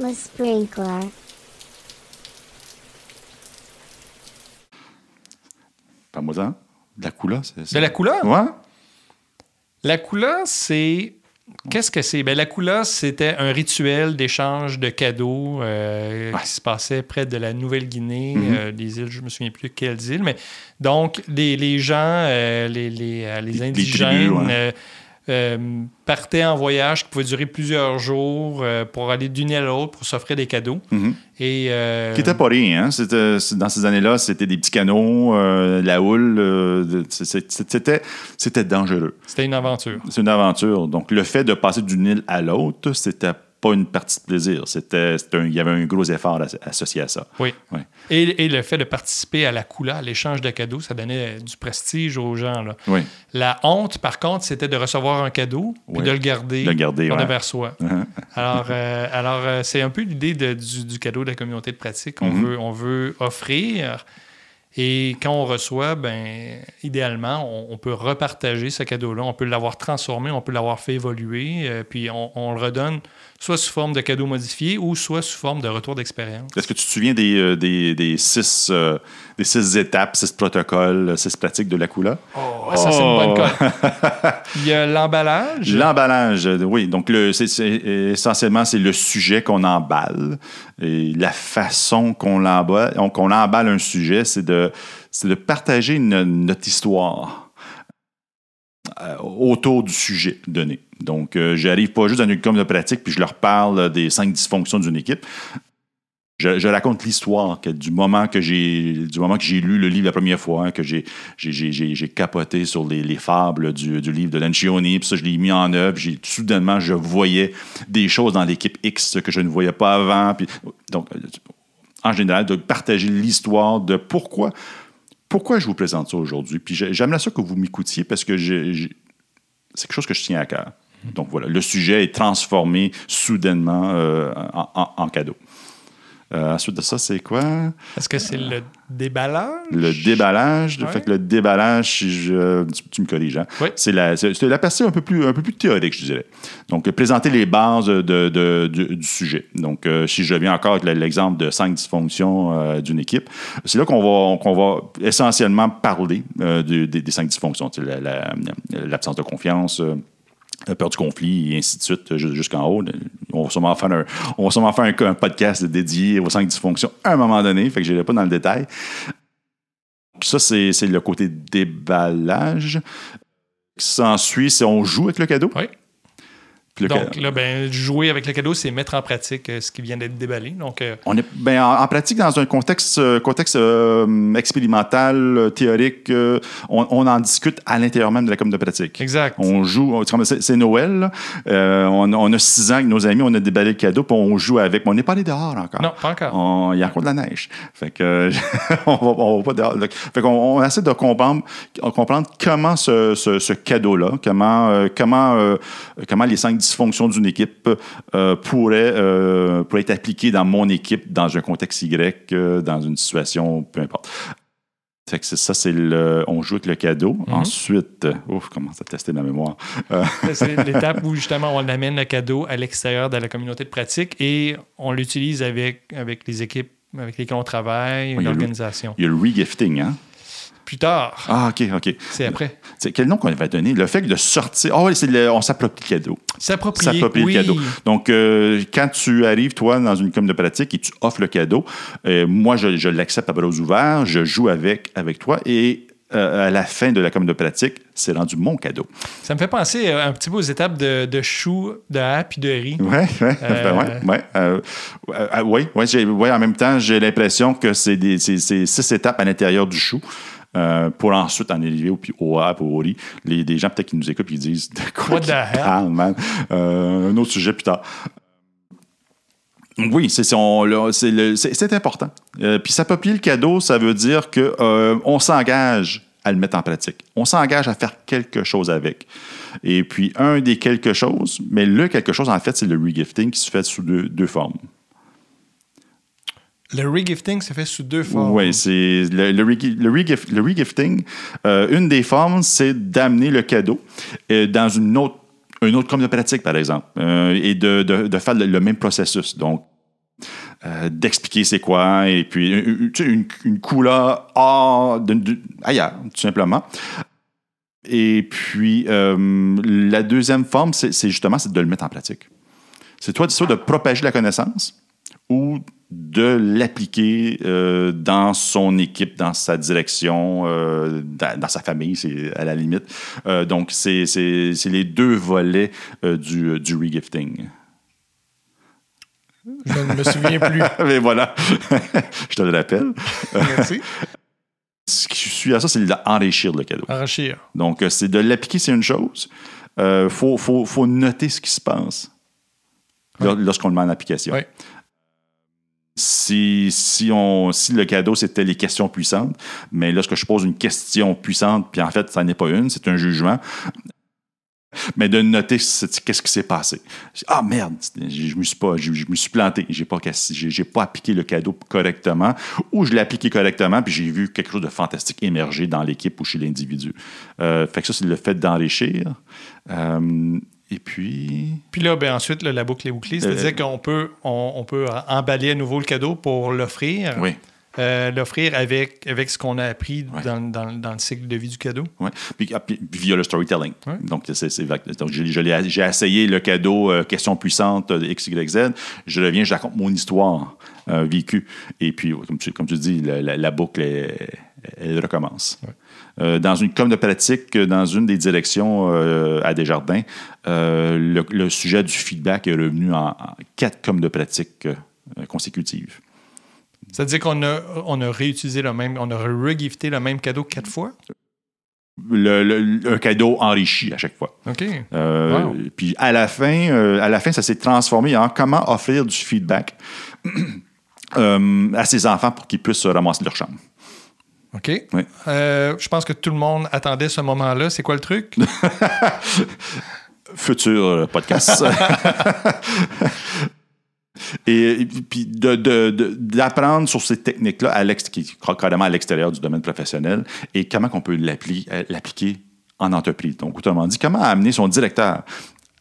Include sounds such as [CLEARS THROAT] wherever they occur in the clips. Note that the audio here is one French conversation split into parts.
Le sprinkler. Ça. De la couleur, c'est De la couleur? Ouais. La couleur, c'est. Qu'est-ce que c'est? Ben, la couleur, c'était un rituel d'échange de cadeaux euh, Ouais. qui se passait près de la Nouvelle-Guinée, Mhm. euh, des îles, je me souviens plus quelles îles, mais donc les, les gens, euh, les, les, euh, les Les- les indigènes, tribus, ouais. Euh, partaient en voyage qui pouvait durer plusieurs jours euh, pour aller d'une île à l'autre pour s'offrir des cadeaux. Mhm. Et, euh, Qui était pas rien, hein? C'était- dans ces années-là, c'était des petits canaux, euh, la houle, c'était, c'était dangereux. C'était une aventure. C'est une aventure. Donc, le fait de passer d'une île à l'autre, c'était pas une partie de plaisir. C'était, il y avait un gros effort as- associé à ça. Oui. Et, et le fait de participer à la couleur, à l'échange de cadeaux, ça donnait du prestige aux gens. Là. Oui. La honte, par contre, c'était de recevoir un cadeau puis Oui. de le garder, De le garder, ouais. envers soi. [LAUGHS] alors, euh, alors euh, c'est un peu l'idée du, du cadeau de la communauté de pratique. On, Mhm. veut, on veut offrir. Et quand on reçoit, ben, idéalement, on, on peut repartager ce cadeau-là. On peut l'avoir transformé, on peut l'avoir fait évoluer, euh, puis on, on le redonne soit sous forme de cadeau modifié ou soit sous forme de retour d'expérience. Est-ce que tu te souviens des, euh, des, des six, euh, des six étapes, six protocoles, six pratiques de la couleur? Oh, ça, c'est une bonne colle. [LAUGHS] Il y a l'emballage. L'emballage, oui. Donc, le, essentiellement, c'est le sujet qu'on emballe. Et la façon qu'on l'emballe, qu'on emballe un sujet, c'est de, c'est de partager notre histoire euh, autour du sujet donné. Donc, euh, j'arrive pas juste dans une com de pratique puis je leur parle des cinq dysfonctions d'une équipe. Je, raconte l'histoire du moment que j'ai du moment que j'ai lu le livre la première fois, que j'ai j'ai- capoté sur les, les fables du, livre de Lancioni, puis ça je l'ai mis en œuvre. J'ai soudainement je voyais des choses dans l'équipe X que je ne voyais pas avant. Puis donc euh, en général de partager l'histoire de pourquoi pourquoi je vous présente ça aujourd'hui. Puis j'ai- j'aimerais ça que vous m'écoutiez parce que c'est quelque chose que je tiens à cœur. Donc voilà, le sujet est transformé soudainement euh, en, en- en cadeau. Euh, ensuite de ça, c'est quoi? Est-ce que c'est le déballage? Le déballage. Ouais. Fait que le déballage, je, tu, tu me corriges, hein? Oui. c'est la, la partie un peu, plus, un peu plus théorique, je dirais. Donc, présenter les bases de, de- du, du sujet. Donc, euh, si je reviens encore avec l'exemple de cinq dysfonctions euh, d'une équipe, c'est là qu'on va, qu'on va essentiellement parler des, des cinq dysfonctions. Sais, la- la- L'absence de confiance. Peur du conflit, et ainsi de suite, ju- jusqu'en haut. On va sûrement faire un, on va sûrement faire un, podcast dédié aux cinq dysfonctions à un moment donné, fait que je n'irai pas dans le détail. Ça, c'est le côté déballage. S'ensuit, c'est on joue avec le cadeau? Oui. Le Donc là, ben, jouer avec le cadeau, c'est mettre en pratique euh, ce qui vient d'être déballé. Donc, euh, on est ben, en, en pratique dans un contexte, euh, contexte expérimental, théorique. on, on en discute à l'intérieur même de la com de pratique. exact. On joue, c'est Noël. on, on a six ans avec nos amis, on a déballé le cadeau, puis on joue avec. Mais on n'est pas allé dehors encore. Non, pas encore. Il y a encore de la neige. Fait que [LAUGHS] on va, on va pas dehors. Donc, Fait qu'on on essaie de comprendre, comprendre comment ce, ce- ce cadeau-là, comment, comment, comment les cinq dysfonctions d'une équipe euh, pourraient, euh, pourraient être appliquées dans mon équipe, dans un contexte Y, euh, dans une situation, peu importe. Fait que ça, c'est le. On joue avec le cadeau. Ensuite, euh, ouf, comment ça tester ma mémoire. Euh, [LAUGHS] C'est l'étape où justement on amène le cadeau à l'extérieur de la communauté de pratique et on l'utilise avec, avec les équipes avec lesquelles on travaille, le- l'organisation. il y a le regifting, hein? Plus tard, Ah, OK, OK. c'est après. C'est quel nom qu'on avait donné? Le fait de sortir. Ah oui, c'est le- on s'approprie le cadeau. S'approprier. Oui. le cadeau. Donc, euh, quand tu arrives, toi, dans une com de pratique et tu offres le cadeau, euh, moi, je, je l'accepte à bras ouverts, je joue avec, avec toi et euh, à la fin de la com de pratique, c'est rendu mon cadeau. Ça me fait penser un petit peu aux étapes de, de choux, de hap puis de riz. Ouais, ouais, Euh, ben ouais, ouais, euh, euh, ouais, ouais, j'ai- ouais, en même temps, j'ai l'impression que c'est des c'est- c'est six étapes à l'intérieur du chou. Euh, pour ensuite en arriver au, au au riz. Les, des gens peut-être qui nous écoutent qui disent de quoi parlent, man? Euh, un autre sujet plus tard. Oui, c'est important. Euh, Puis s'approprier le cadeau, ça veut dire que euh, on s'engage à le mettre en pratique. On s'engage à faire quelque chose avec. Et puis, un des quelque chose, mais le quelque chose, en fait, c'est le regifting qui se fait sous deux, deux formes. Le regifting se fait sous deux formes. Oui, c'est le, le, le regif- le regifting. euh, une des formes, c'est d'amener le cadeau euh, dans une autre, une autre pratique, par exemple, euh, et de, faire le, même processus. Donc, d'expliquer c'est quoi, et puis une, une, une couleur hors de- ailleurs, tout simplement. Et puis, la deuxième forme, c'est justement de le mettre en pratique. C'est toi, de propager la connaissance ou de l'appliquer euh, dans son équipe, dans sa direction, euh, dans, dans sa famille, c'est à la limite. Euh, donc, c'est les deux volets du, du regifting. Je ne me souviens plus. [LAUGHS] Mais voilà, [LAUGHS] je te le rappelle. Merci. [LAUGHS] Ce qui suit à ça, c'est d'enrichir le cadeau. Enrichir. Donc, c'est de l'appliquer, c'est une chose. Il faut, faut- faut noter ce qui se passe lor- lorsqu'on le met en application. Oui. Si, le cadeau, c'était les questions puissantes, mais lorsque je pose une question puissante, puis en fait, ça n'est pas une, c'est un jugement, mais de noter qu'est-ce qui s'est passé. Ah merde, je me suis pas, je, je planté, pas appliqué le cadeau correctement, ou je l'ai appliqué correctement, puis j'ai vu quelque chose de fantastique émerger dans l'équipe ou chez l'individu. Euh, fait que ça, c'est le fait d'enrichir. Euh, et puis. Puis là, ben, ensuite, là, la boucle est bouclée. C'est-à-dire qu'on peut, on, on peut emballer à nouveau le cadeau pour l'offrir. Oui. Euh, l'offrir avec, avec ce qu'on a appris Ouais. dans, dans- dans le cycle de vie du cadeau. Puis, ah, puis via le storytelling. Ouais. Donc, c'est, j'ai essayé le cadeau euh, question puissante euh, X, Y, Z. Je reviens, je raconte mon histoire euh, vécue. Et puis, comme tu, comme tu dis, la, la- la boucle, elle, elle recommence. Euh, dans une com de pratique, dans une des directions euh, à Desjardins, euh, le, le sujet du feedback est revenu en, en quatre coms de pratique consécutives. C'est-à-dire qu'on a, on a réutilisé le même, on a regifté le même cadeau quatre fois? Le, le- un cadeau enrichi à chaque fois. OK. Euh, Wow. Puis à la fin, euh, à la fin, ça s'est transformé en comment offrir du feedback [CLEARS THROAT] euh, à ses enfants pour qu'ils puissent se ramasser leur chambre. OK. Oui. Euh, je pense que tout le monde attendait ce moment-là. C'est quoi le truc? [LAUGHS] Futur euh, podcast. [LAUGHS] Et, et puis de- de- de- d'apprendre sur ces techniques-là à qui carrément à l'extérieur du domaine professionnel et comment on peut l'appli- euh, l'appliquer en entreprise. Donc, autrement dit, comment amener son directeur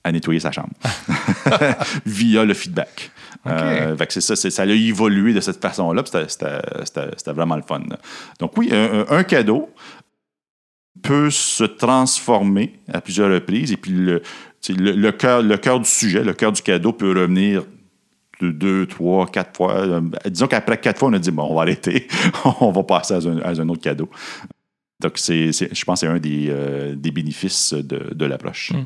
à nettoyer sa chambre? [LAUGHS] Via le feedback. Euh, fait que c'est ça, ça a évolué de cette façon-là, puis c'était- vraiment le fun. Donc oui, un, cadeau peut se transformer à plusieurs reprises, et puis le, cœur le cœur du sujet, le cœur du cadeau peut revenir de deux, trois, quatre fois. Euh, disons qu'après quatre fois, on a dit, bon, on va arrêter, [LAUGHS] on va passer à un, à un autre cadeau. Donc, c'est, je pense que c'est un des, euh, des bénéfices de, de l'approche. Mm.